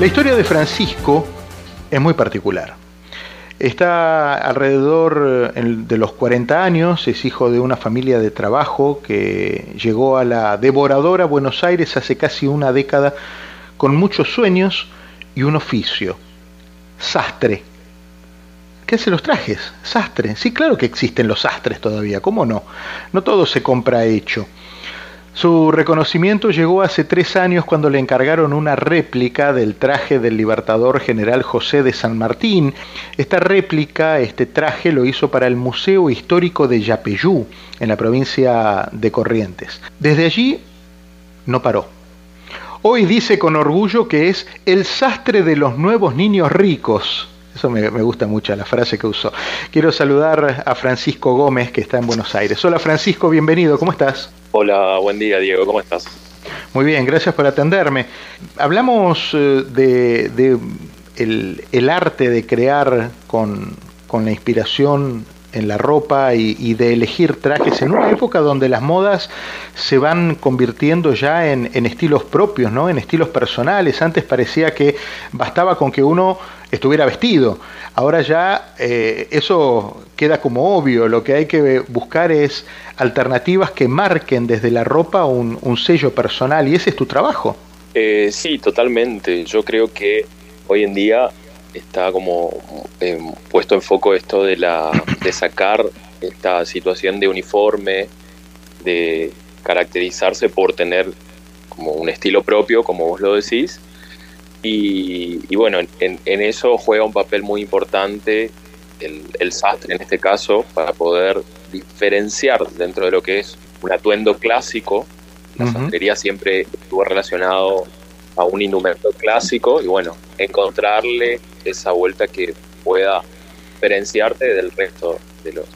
La historia de Francisco es muy particular. Está alrededor eh, de los 40 años, es hijo de una familia de trabajo que llegó a la devoradora Buenos Aires hace casi una década con muchos sueños y un oficio, sastre. ¿Qué hace los trajes? Sastre. Sí, claro que existen los sastres todavía, ¿cómo no? No todo se compra hecho. Su reconocimiento llegó hace tres años cuando le encargaron una réplica del traje del libertador general José de San Martín. Esta réplica, este traje, lo hizo para el Museo Histórico de Yapeyú, en la provincia de Corrientes. Desde allí no paró. Hoy dice con orgullo que es el sastre de los nuevos niños ricos. Eso me, gusta mucho la frase que usó. Quiero saludar a Francisco Gómez, que está en Buenos Aires. Hola Francisco, bienvenido, ¿cómo estás? Hola, buen día Diego, ¿cómo estás? Muy bien, gracias por atenderme. Hablamos eh, de, el, arte de crear con, la inspiración en la ropa y, de elegir trajes en una época donde las modas se van convirtiendo ya en, estilos propios, ¿no? en estilos personales. Antes parecía que bastaba con que uno estuviera vestido. Ahora ya eh, eso queda como obvio, lo que hay que buscar es alternativas que marquen desde la ropa un, sello personal y ese es tu trabajo. Eh, sí, totalmente. Yo creo que hoy en día está como eh, puesto en foco esto de, la, de sacar esta situación de uniforme, de caracterizarse por tener como un estilo propio, como vos lo decís, y, bueno, en, eso juega un papel muy importante el, sastre en este caso para poder diferenciar dentro de lo que es un atuendo clásico. La sastrería siempre estuvo relacionado a un indumento clásico y bueno, encontrarle esa vuelta que pueda diferenciarte del resto de los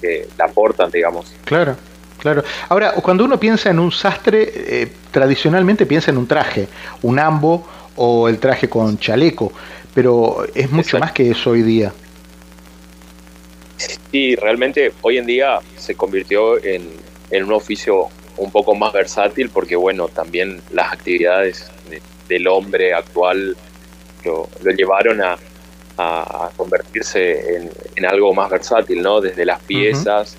que la aportan, digamos. Claro. Claro. Ahora, cuando uno piensa en un sastre, eh, tradicionalmente piensa en un traje, un ambo o el traje con chaleco, pero es mucho más que eso hoy día. Sí, realmente hoy en día se convirtió en, un oficio un poco más versátil porque bueno, también las actividades del hombre actual lo, llevaron a, convertirse en, algo más versátil, ¿no? Desde las piezas,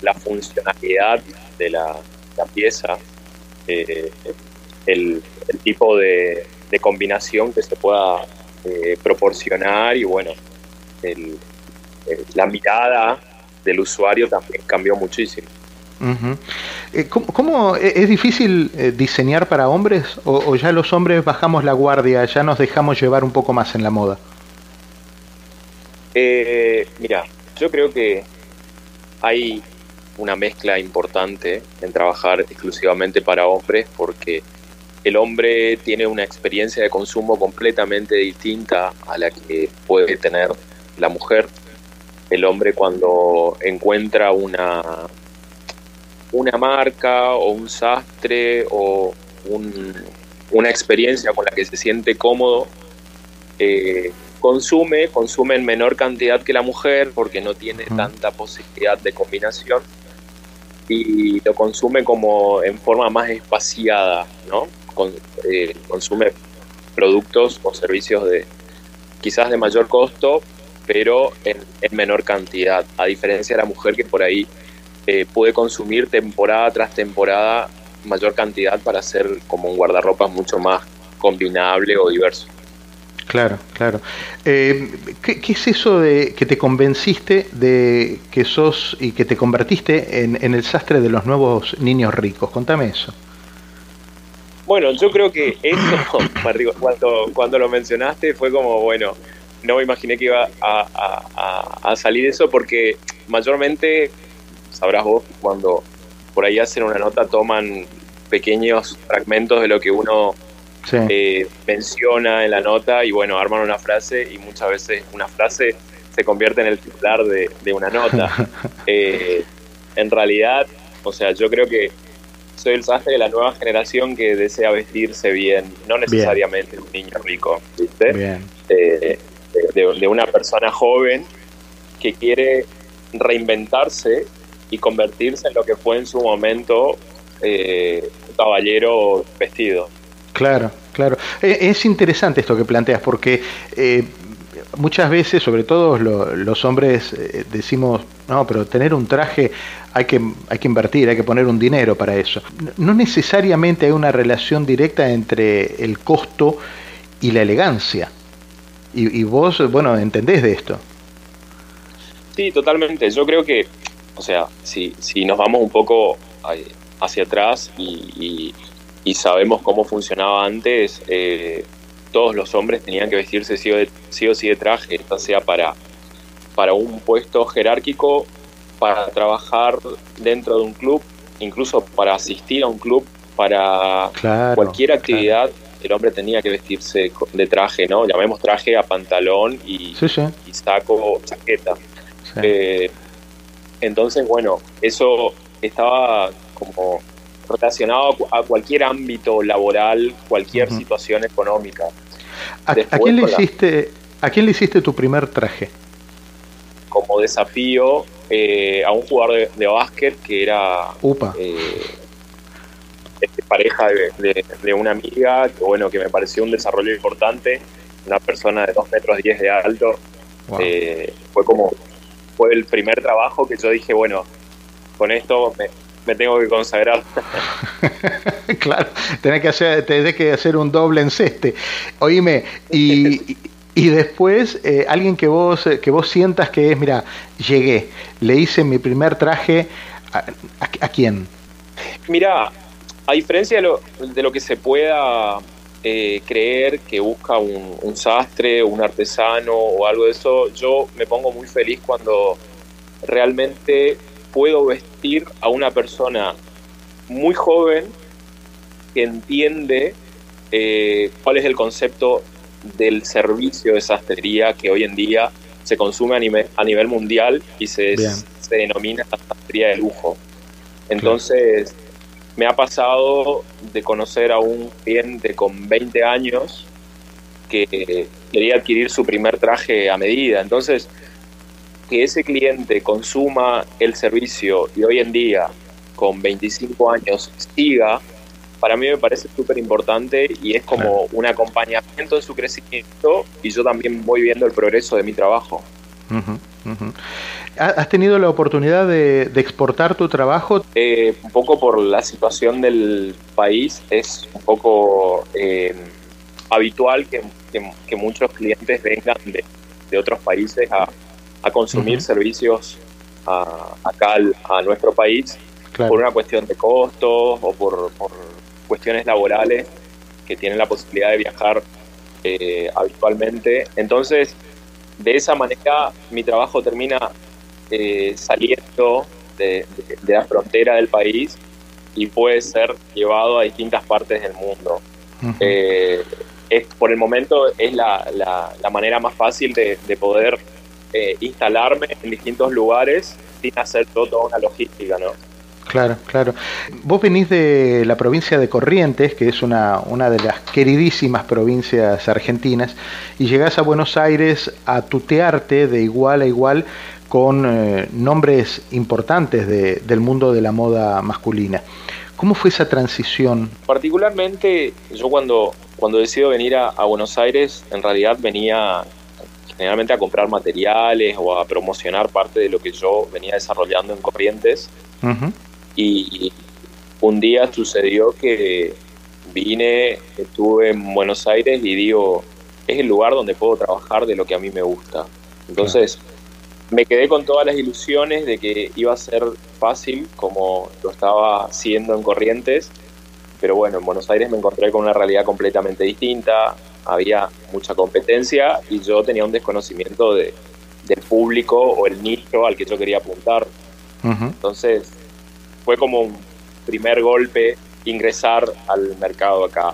la funcionalidad de la, pieza, eh, el, tipo de, de combinación que se pueda eh, proporcionar y bueno, la mirada del usuario también cambió muchísimo. Eh, ¿Cómo, e-, es difícil eh, diseñar para hombres o, ya los hombres bajamos la guardia, ya nos dejamos llevar un poco más en la moda? mira, yo creo que hay una mezcla importante en trabajar exclusivamente para hombres porque el hombre tiene una experiencia de consumo completamente distinta a la que puede tener la mujer. El hombre cuando encuentra una, una marca o un sastre o una experiencia con la que se siente cómodo, eh, consume, consume en menor cantidad que la mujer porque no tiene tanta posibilidad de combinación y lo consume como en forma más espaciada, ¿no? Eh, consume productos o servicios de quizás de mayor costo, pero en, menor cantidad, a diferencia de la mujer que por ahí eh, puede consumir temporada tras temporada mayor cantidad para hacer como un guardarropa mucho más combinable o diverso. Claro, claro. Eh, ¿qué, es eso de que te convenciste de que sos y que te convertiste en, en el sastre de los nuevos niños ricos? Contame eso. Bueno, yo creo que esto, cuando, cuando lo mencionaste, fue como, bueno, no me imaginé que iba a, salir eso porque mayormente, sabrás vos, cuando por ahí hacen una nota toman pequeños fragmentos de lo que uno eh, menciona en la nota y bueno, arman una frase y muchas veces una frase se convierte en el titular de, una nota. Eh, en realidad, o sea, yo creo que soy el sastre de la nueva generación que desea vestirse bien, no necesariamente un niño rico, ¿viste? Eh, de, una persona joven que quiere reinventarse y convertirse en lo que fue en su momento eh, un caballero vestido. Claro, Claro, e, es interesante esto que planteas porque eh, muchas veces, sobre todo los hombres, eh, decimos, no, pero tener un traje hay que, hay que invertir, hay que poner un dinero para eso. No necesariamente hay una relación directa entre el costo y la elegancia. Y, vos, bueno, entendés de esto. Sí, totalmente. Yo creo que, o sea, si, si nos vamos un poco hacia atrás y, y, sabemos cómo funcionaba antes, eh, todos los hombres tenían que vestirse sí o, sí, de traje, ya sea para, para un puesto jerárquico, para trabajar dentro de un club, incluso para asistir a un club, para cualquier actividad. El hombre tenía que vestirse de traje, ¿no? Llamemos traje a pantalón y, y saco o chaqueta. Eh, entonces, bueno, eso estaba como relacionado a cualquier ámbito laboral, cualquier situación económica. ¿A, quién le hiciste, ¿A quién le hiciste tu primer traje? Como desafío eh, a un jugador de, básquet que era eh, este, pareja de, una amiga, que bueno, que me pareció un desarrollo importante, una persona de 2 metros 10 de alto. Eh, fue como, fue el primer trabajo que yo dije, bueno, con esto me, me tengo que consagrar. claro, tenés que hacer, tenés que hacer un doble enceste. Oíme, y, y después eh, alguien que vos, que vos sientas que es, mira, llegué, le hice mi primer traje, ¿a, quién? Mira, a diferencia de lo, de lo que se pueda eh, creer que busca un, un sastre, un artesano o algo de eso, yo me pongo muy feliz cuando realmente puedo vestir a una persona muy joven que entiende eh, cuál es el concepto del servicio de sastrería que hoy en día se consume a nivel, a nivel mundial y se, se denomina sastrería de lujo. Entonces, me ha pasado de conocer a un cliente con 20 años que quería adquirir su primer traje a medida. Entonces, que ese cliente consuma el servicio y hoy en día, con 25 años, siga, para mí me parece súper importante y es como un acompañamiento en su crecimiento y yo también voy viendo el progreso de mi trabajo. ¿Has tenido la oportunidad de, exportar tu trabajo? Eh, un poco por la situación del país, es un poco eh, habitual que, muchos clientes vengan de otros países a, a consumir servicios acá a nuestro país por una cuestión de costos o por, cuestiones laborales que tienen la posibilidad de viajar eh, habitualmente. Entonces, de esa manera mi trabajo termina eh, saliendo de, la frontera del país y puede ser llevado a distintas partes del mundo. Eh, es, por el momento es la, la, manera más fácil de, de poder eh, instalarme en distintos lugares sin hacer toda una logística, ¿no? Claro, claro. Vos venís de la provincia de Corrientes, que es una, una de las queridísimas provincias argentinas, y llegás a Buenos Aires a tutearte de igual a igual con eh, nombres importantes del mundo de la moda masculina. ¿Cómo fue esa transición? Particularmente, yo cuando, cuando decido venir a Buenos Aires, en realidad venía generalmente a comprar materiales o a promocionar parte de lo que yo venía desarrollando en Corrientes. Y un día sucedió que vine, estuve en Buenos Aires y digo, es el lugar donde puedo trabajar de lo que a mí me gusta. Entonces, me quedé con todas las ilusiones de que iba a ser fácil como lo estaba haciendo en Corrientes, pero bueno, en Buenos Aires me encontré con una realidad completamente distinta, había mucha competencia y yo tenía un desconocimiento de, del público o el nicho al que yo quería apuntar. Entonces fue como un primer golpe ingresar al mercado acá.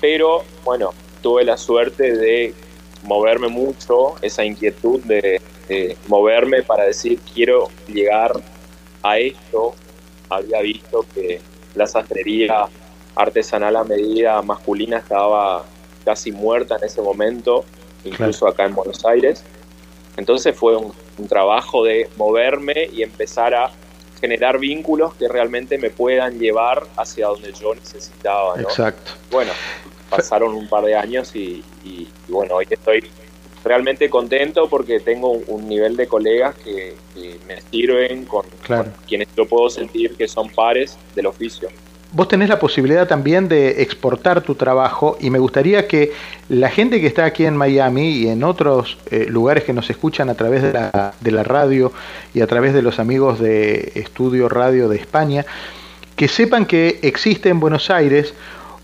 Pero bueno, tuve la suerte de moverme mucho, esa inquietud de, de moverme para decir quiero llegar a esto. Había visto que la sastrería artesanal a medida masculina estaba casi muerta en ese momento, incluso acá en Buenos Aires. Entonces fue un, trabajo de moverme y empezar a generar vínculos que realmente me puedan llevar hacia donde yo necesitaba. Exacto. Bueno, pasaron un par de años y, bueno, hoy estoy realmente contento porque tengo un nivel de colegas que, me sirven, con, quienes yo puedo sentir que son pares del oficio. Vos tenés la posibilidad también de exportar tu trabajo y me gustaría que la gente que está aquí en Miami y en otros eh, lugares que nos escuchan a través de la, de la radio y a través de los amigos de Estudio Radio de España, que sepan que existe en Buenos Aires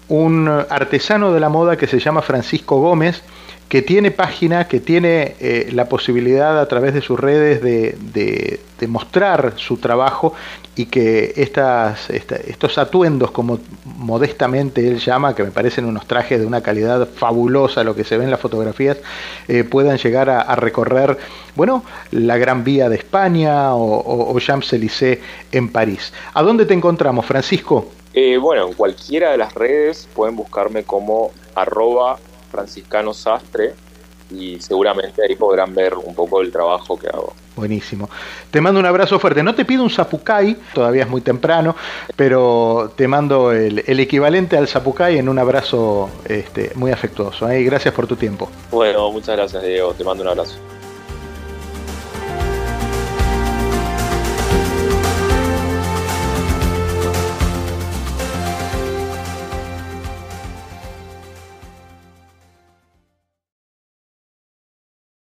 un artesano de la moda que se llama Francisco Gómez, que tiene página, que tiene eh, la posibilidad a través de sus redes de, de, mostrar su trabajo y que estas, estos atuendos, como modestamente él llama, que me parecen unos trajes de una calidad fabulosa, lo que se ve en las fotografías, eh, puedan llegar a, recorrer, bueno, la Gran Vía de España o, o Champs-Élysées en París. ¿A dónde te encontramos, Francisco? Eh, bueno, en cualquiera de las redes pueden buscarme como arroba franciscano sastre y seguramente ahí podrán ver un poco el trabajo que hago. Buenísimo. Te mando un abrazo fuerte. No te pido un zapucay, todavía es muy temprano, pero te mando el, equivalente al zapucay en un abrazo este, muy afectuoso. ¿eh? Gracias por tu tiempo. Bueno, muchas gracias Diego. Te mando un abrazo.